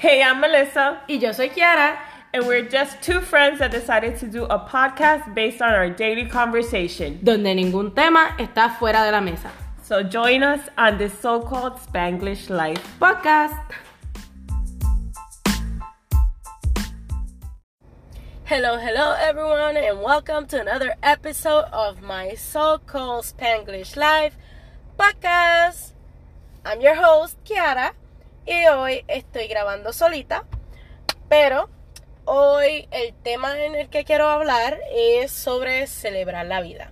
Hey, I'm Melissa, Y yo soy Kiara. and we're just two friends that decided to do a podcast based on our daily conversation. donde ningún tema está fuera de la mesa. So join us on this so called Spanglish life. Podcast. Hello, hello everyone, and welcome to another episode of my so-called Spanglish Life podcast. I'm your host, Kiara, y hoy estoy grabando solita, pero hoy el tema en el que quiero hablar es sobre celebrar la vida.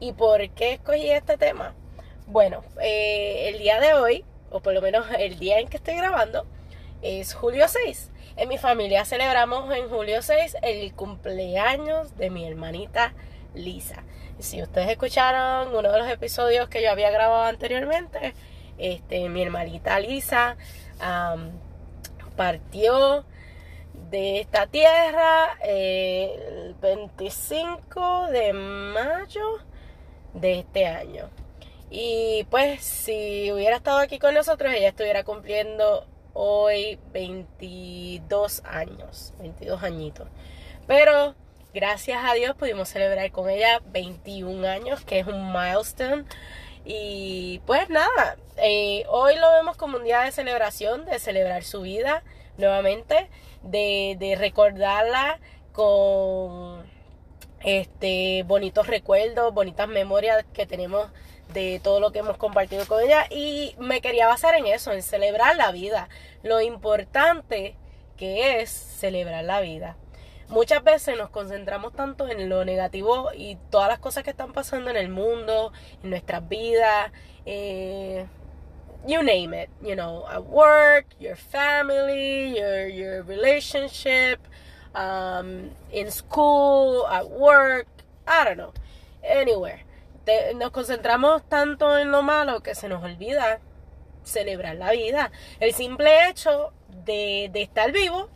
¿Y por qué escogí este tema? Bueno, eh, el día de hoy, o por lo menos el día en que estoy grabando, es julio 6. En mi familia celebramos en julio 6 el cumpleaños de mi hermanita Lisa. Si ustedes escucharon uno de los episodios que yo había grabado anteriormente, este, mi hermanita Lisa partió de esta tierra eh, el 25 de mayo de este año. Y pues si hubiera estado aquí con nosotros, ella estuviera cumpliendo hoy 22 años, 22 añitos. Pero gracias a Dios pudimos celebrar con ella 21 años, que es un milestone. Y pues nada, eh, hoy lo vemos como un día de celebración, de celebrar su vida nuevamente, de, de recordarla con este bonitos recuerdos, bonitas memorias que tenemos de todo lo que hemos compartido con ella y me quería basar en eso, en celebrar la vida, lo importante que es celebrar la vida. Muchas veces nos concentramos tanto en lo negativo y todas las cosas que están pasando en el mundo, en nuestras vidas, eh, you name it, you know, at work, your family, your your relationship, um, in school, at work, I don't know, anywhere. Nos concentramos tanto en lo malo que se nos olvida celebrar la vida. El simple hecho de, de estar vivo,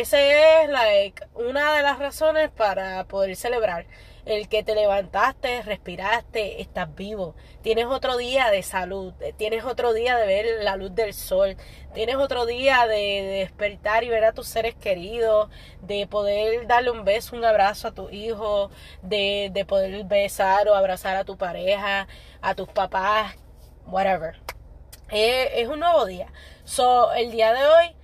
esa es like, una de las razones para poder celebrar. El que te levantaste, respiraste, estás vivo. Tienes otro día de salud, tienes otro día de ver la luz del sol, tienes otro día de, de despertar y ver a tus seres queridos, de poder darle un beso, un abrazo a tu hijo, de, de poder besar o abrazar a tu pareja, a tus papás, whatever. Eh, es un nuevo día. So, el día de hoy,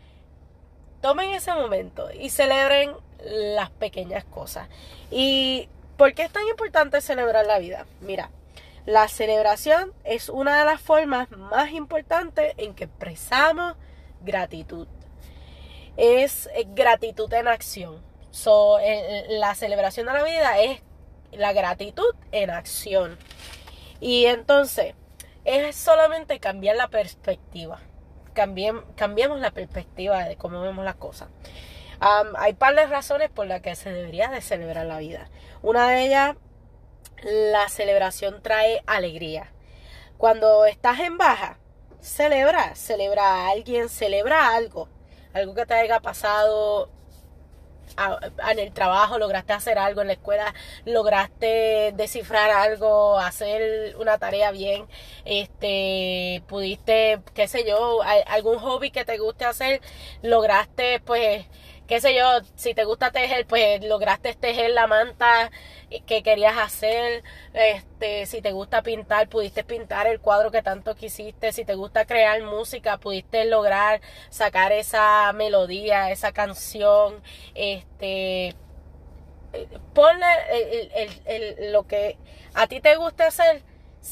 tomen ese momento y celebren las pequeñas cosas. ¿Y por qué es tan importante celebrar la vida? Mira, la celebración es una de las formas más importantes en que expresamos gratitud. Es eh, gratitud en acción. So, eh, la celebración de la vida es la gratitud en acción. Y entonces, es solamente cambiar la perspectiva. Cambiem- la perspectiva de cómo vemos las cosas. Hay par de razones por las que se debería de celebrar la vida. Una de ellas, la celebración trae alegría. Cuando estás en baja, celebra, celebra a alguien, celebra algo. Algo que te haya pasado a- en el trabajo, lograste hacer algo en la escuela, lograste descifrar algo, hacer una tarea bien, este, pudiste, qué sé yo, algún hobby que te guste hacer, lograste, pues, qué sé yo, si te gusta tejer, pues lograste tejer la manta que querías hacer, este, si te gusta pintar, pudiste pintar el cuadro que tanto quisiste, si te gusta crear música, pudiste lograr sacar esa melodía, esa canción, este, ponle el- el- el- lo que a ti te guste hacer,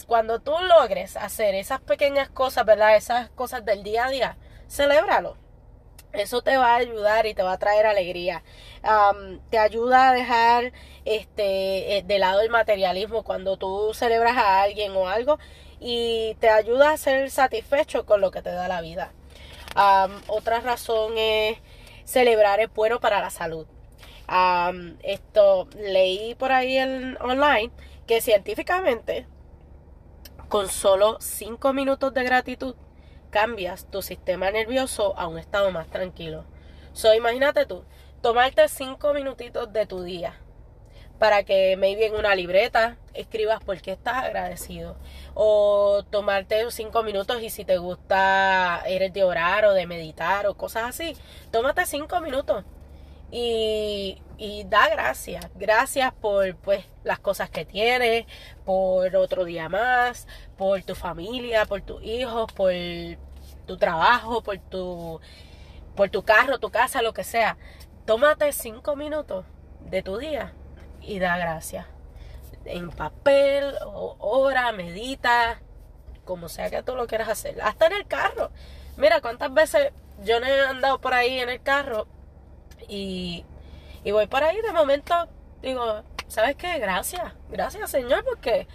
cuando tú logres hacer esas pequeñas cosas, ¿verdad? Esas cosas del día a día, celébralo. Eso te va a ayudar y te va a traer alegría. Te ayuda a dejar este eh, de lado el materialismo cuando tú celebras a alguien o algo y te ayuda a ser satisfecho con lo que te da la vida. Otra razón es celebrar es bueno para la salud. Esto leí por ahí en, online que científicamente con solo 5 minutos de gratitud cambias tu sistema nervioso a un estado más tranquilo. So, imagínate tú, tomarte 5 minutitos de tu día para que maybe en una libreta escribas por qué estás agradecido. O tomarte cinco minutos y si te gusta, eres de orar o de meditar o cosas así, tómate cinco minutos y, y da gracias. Gracias por pues las cosas que tienes, por otro día más, por tu familia, por tus hijos, por tu trabajo, por tu, por tu carro, tu casa, lo que sea. Tómate cinco minutos de tu día y da gracias. En papel, o ora, medita, como sea que tú lo quieras hacer. Hasta en el carro. Mira cuántas veces yo no he andado por ahí en el carro y, y voy por ahí de momento digo, ¿sabes qué? Gracias, gracias Señor porque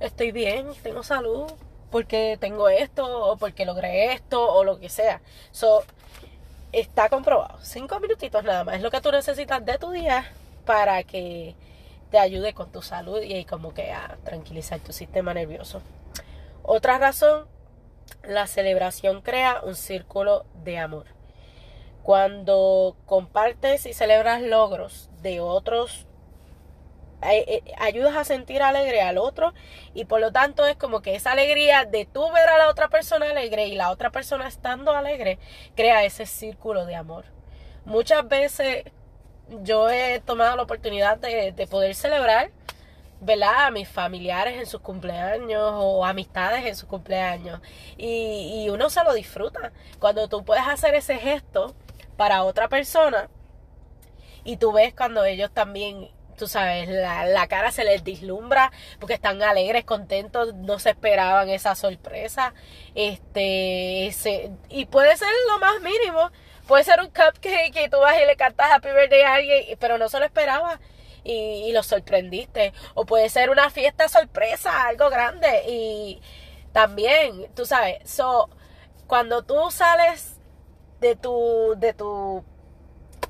estoy bien, tengo salud, porque tengo esto o porque logré esto o lo que sea. So, está comprobado. Cinco minutitos nada más es lo que tú necesitas de tu día para que te ayude con tu salud y como que a tranquilizar tu sistema nervioso. Otra razón, la celebración crea un círculo de amor. Cuando compartes y celebras logros de otros eh, ayudas a sentir alegre al otro y por lo tanto es como que esa alegría de tú ver a la otra persona alegre y la otra persona estando alegre crea ese círculo de amor. Muchas veces yo he tomado la oportunidad de, poder celebrar, ¿verdad? A mis familiares en sus cumpleaños o amistades en sus cumpleaños y, y uno se lo disfruta. Cuando tú puedes hacer ese gesto para otra persona y tú ves cuando ellos también tú sabes, la, cara se les dislumbra porque están alegres, contentos, no se esperaban esa sorpresa. Este, y puede ser lo más mínimo, puede ser un cupcake que tú vas y le cantas Happy Birthday a alguien, pero no se lo esperaba y, y lo sorprendiste. O puede ser una fiesta sorpresa, algo grande y también, tú sabes, so, cuando tú sales de tu, de tu,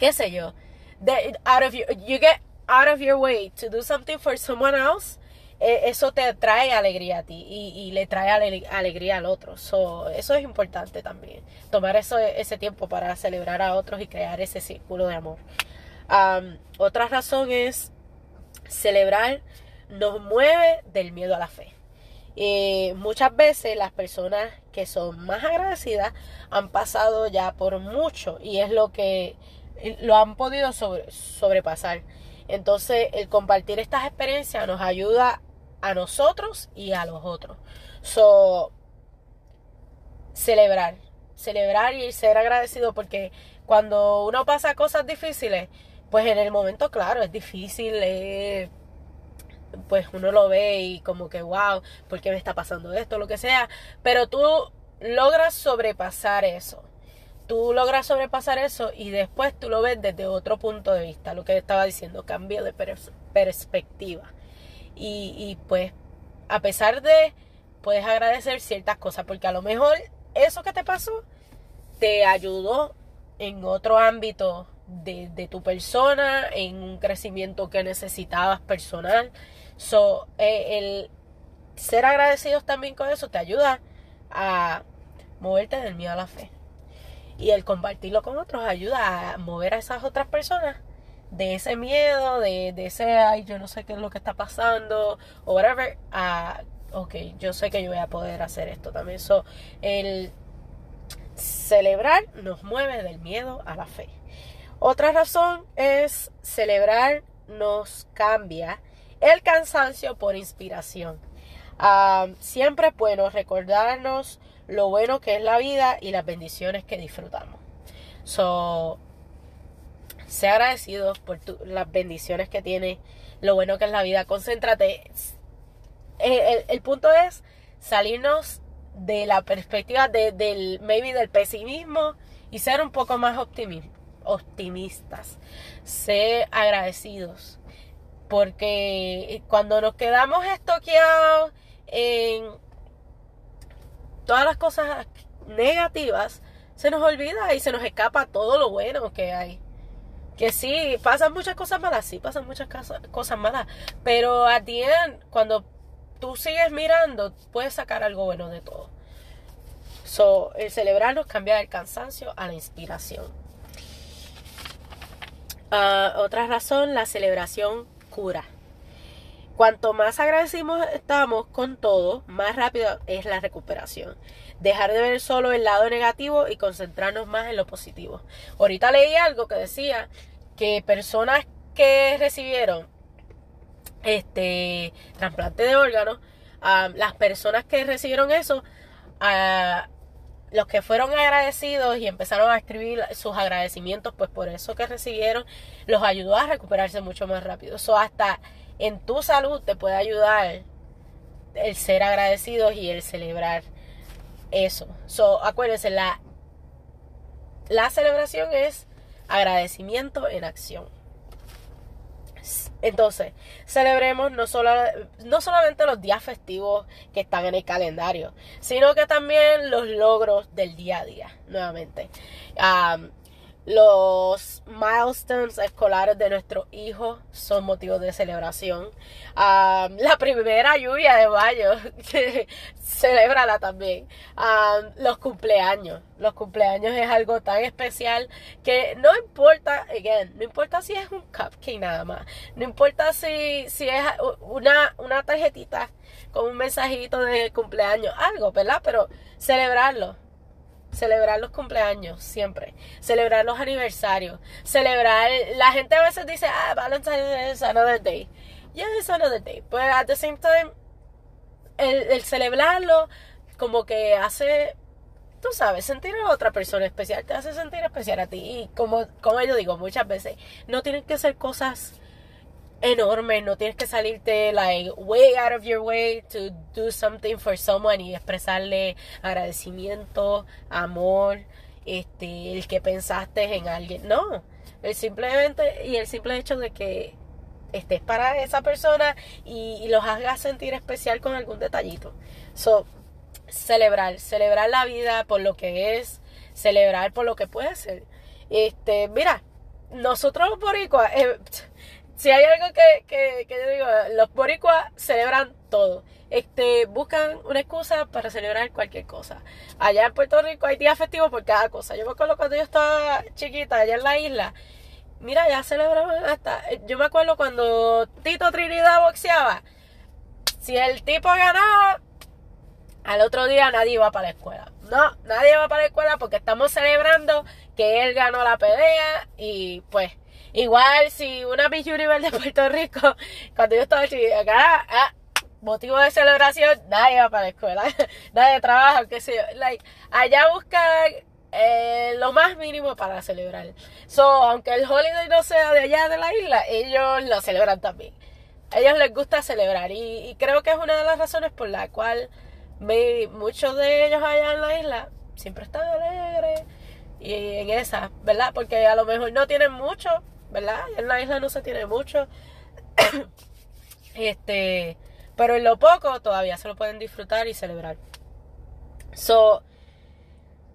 qué sé yo, de, out of your, you get out of your way to do something for someone else, eh, eso te trae alegría a ti y, le trae alegría al otro. So, eso es importante también. Tomar eso, ese tiempo para celebrar a otros y crear ese círculo de amor. otra razón es celebrar nos mueve del miedo a la fe. Eh, muchas veces las personas que son más agradecidas han pasado ya por mucho y es lo que lo han podido sobrepasar. Entonces, el compartir estas experiencias nos ayuda a nosotros y a los otros. So, celebrar, celebrar y ser agradecido porque cuando uno pasa cosas difíciles, pues en el momento, claro, es difícil, pues uno lo ve y como que, wow, ¿por qué me está pasando esto? Lo que sea, pero tú logras sobrepasar eso tú logras sobrepasar eso y después tú lo ves desde otro punto de vista, lo que estaba diciendo, cambio de perspectiva. Y, y pues, a pesar de, puedes agradecer ciertas cosas, porque a lo mejor eso que te pasó te ayudó en otro ámbito de, de tu persona, en un crecimiento que necesitabas personal. So, eh, el ser agradecidos también con eso te ayuda a moverte del miedo a la fe. Y el compartirlo con otros ayuda a mover a esas otras personas de ese miedo, de, de ese, ay, yo no sé qué es lo que está pasando, o whatever, a, ok, yo sé que yo voy a poder hacer esto también. So, el celebrar nos mueve del miedo a la fe. Otra razón es celebrar nos cambia el cansancio por inspiración. Ah, siempre es bueno recordarnos lo bueno que es la vida y las bendiciones que disfrutamos. So, sea agradecido por las bendiciones que tiene, lo bueno que es la vida. Concéntrate. El, punto es salirnos de la perspectiva del maybe del pesimismo y ser un poco más optimistas. Ser agradecidos. Porque cuando nos quedamos estoqueados en todas las cosas negativas, se nos olvida y se nos escapa todo lo bueno que hay. Que sí, pasan muchas cosas malas, sí, pasan muchas cosas malas, pero a ti, cuando tú sigues mirando, puedes sacar algo bueno de todo. So, el celebrarnos cambia del cansancio a la inspiración. Ah, otra razón, la celebración cura. Cuanto más agradecimos estamos con todo, más rápido es la recuperación. Dejar de ver solo el lado negativo y concentrarnos más en lo positivo. Ahorita leí algo que decía que personas que recibieron este trasplante de órganos, las personas que recibieron eso, los que fueron agradecidos y empezaron a escribir sus agradecimientos, pues por eso que recibieron, los ayudó a recuperarse mucho más rápido. Eso hasta en tu salud te puede ayudar el ser agradecidos y el celebrar eso. So, acuérdense, la, la celebración es agradecimiento en acción. Entonces, celebremos no, solo, no solamente los días festivos que están en el calendario, sino que también los logros del día a día, nuevamente. Los milestones escolares de nuestros hijos son motivos de celebración. la primera lluvia de mayo, celébrala también. los cumpleaños. Los cumpleaños es algo tan especial que no importa, again, no importa si es un cupcake nada más. No importa si, si es una, una tarjetita con un mensajito de cumpleaños, algo, ¿verdad? Pero celebrarlo celebrar los cumpleaños siempre, celebrar los aniversarios, celebrar, la gente a veces dice, ah, Valentine's is another day. Yeah, it's another day. But at the same time, el, celebrarlo como que hace, tú sabes, sentir a otra persona especial, te hace sentir especial a ti. Y como, como yo digo muchas veces, no tienen que ser cosas enorme, no tienes que salirte like way out of your way to do something for someone y expresarle agradecimiento, amor, este, el que pensaste en alguien. No, el simplemente y el simple hecho de que estés para esa persona y, los hagas sentir especial con algún detallito. So, celebrar, celebrar la vida por lo que es, celebrar por lo que puede ser. Este, mira, nosotros por boricuas, eh, si hay algo que, que, yo digo, los boricuas celebran todo. Este, buscan una excusa para celebrar cualquier cosa. Allá en Puerto Rico hay días festivos por cada cosa. Yo me acuerdo cuando yo estaba chiquita allá en la isla. Mira, ya celebraban hasta. Yo me acuerdo cuando Tito Trinidad boxeaba. Si el tipo ganaba, al otro día nadie iba para la escuela. No, nadie va para la escuela porque estamos celebrando que él ganó la pelea y pues Igual si una Miss Universe de Puerto Rico, cuando yo estaba chiquita, acá, ah, motivo de celebración, nadie va para la escuela, nadie trabaja, qué sé yo. Like, allá buscan eh, lo más mínimo para celebrar. So, aunque el holiday no sea de allá de la isla, ellos lo celebran también. A ellos les gusta celebrar y, creo que es una de las razones por la cual muchos de ellos allá en la isla siempre están alegres y en esa, ¿verdad? Porque a lo mejor no tienen mucho, ¿verdad? En la isla no se tiene mucho. este, pero en lo poco todavía se lo pueden disfrutar y celebrar. So,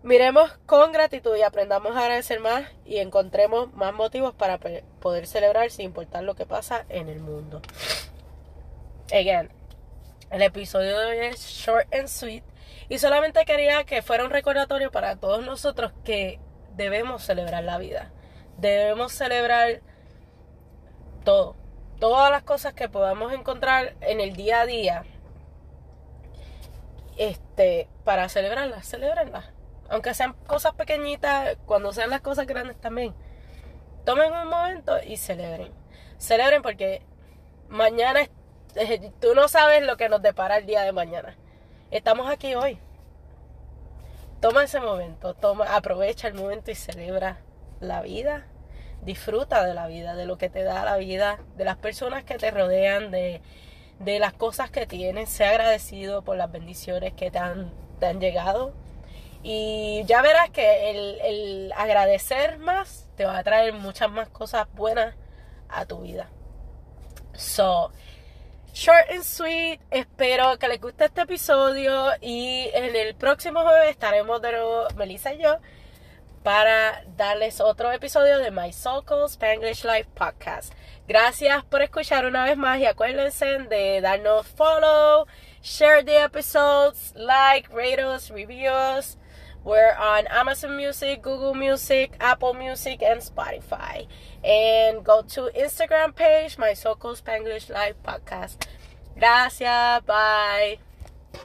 miremos con gratitud y aprendamos a agradecer más y encontremos más motivos para poder celebrar sin importar lo que pasa en el mundo. Again, el episodio de hoy es short and sweet y solamente quería que fuera un recordatorio para todos nosotros que debemos celebrar la vida debemos celebrar todo. Todas las cosas que podamos encontrar en el día a día. Este, para celebrarlas, celebrarlas. Aunque sean cosas pequeñitas, cuando sean las cosas grandes también. Tomen un momento y celebren. Celebren porque mañana eh, tú no sabes lo que nos depara el día de mañana. Estamos aquí hoy. Toma ese momento, toma, aprovecha el momento y celebra la vida disfruta de la vida, de lo que te da la vida, de las personas que te rodean, de, las cosas que tienes. Sé agradecido por las bendiciones que te han, han llegado. Y ya verás que el, el agradecer más te va a traer muchas más cosas buenas a tu vida. So, short and sweet. Espero que les guste este episodio. Y en el próximo jueves estaremos de nuevo, Melissa y yo, para darles otro episodio de My Soul Spanglish Life Podcast. Gracias por escuchar una vez más y acuérdense de darnos follow, share the episodes, like, rate us, reviews, We're on Amazon Music, Google Music, Apple Music, and Spotify. And go to Instagram page, my So Called Spanglish Live Podcast. Gracias. Bye.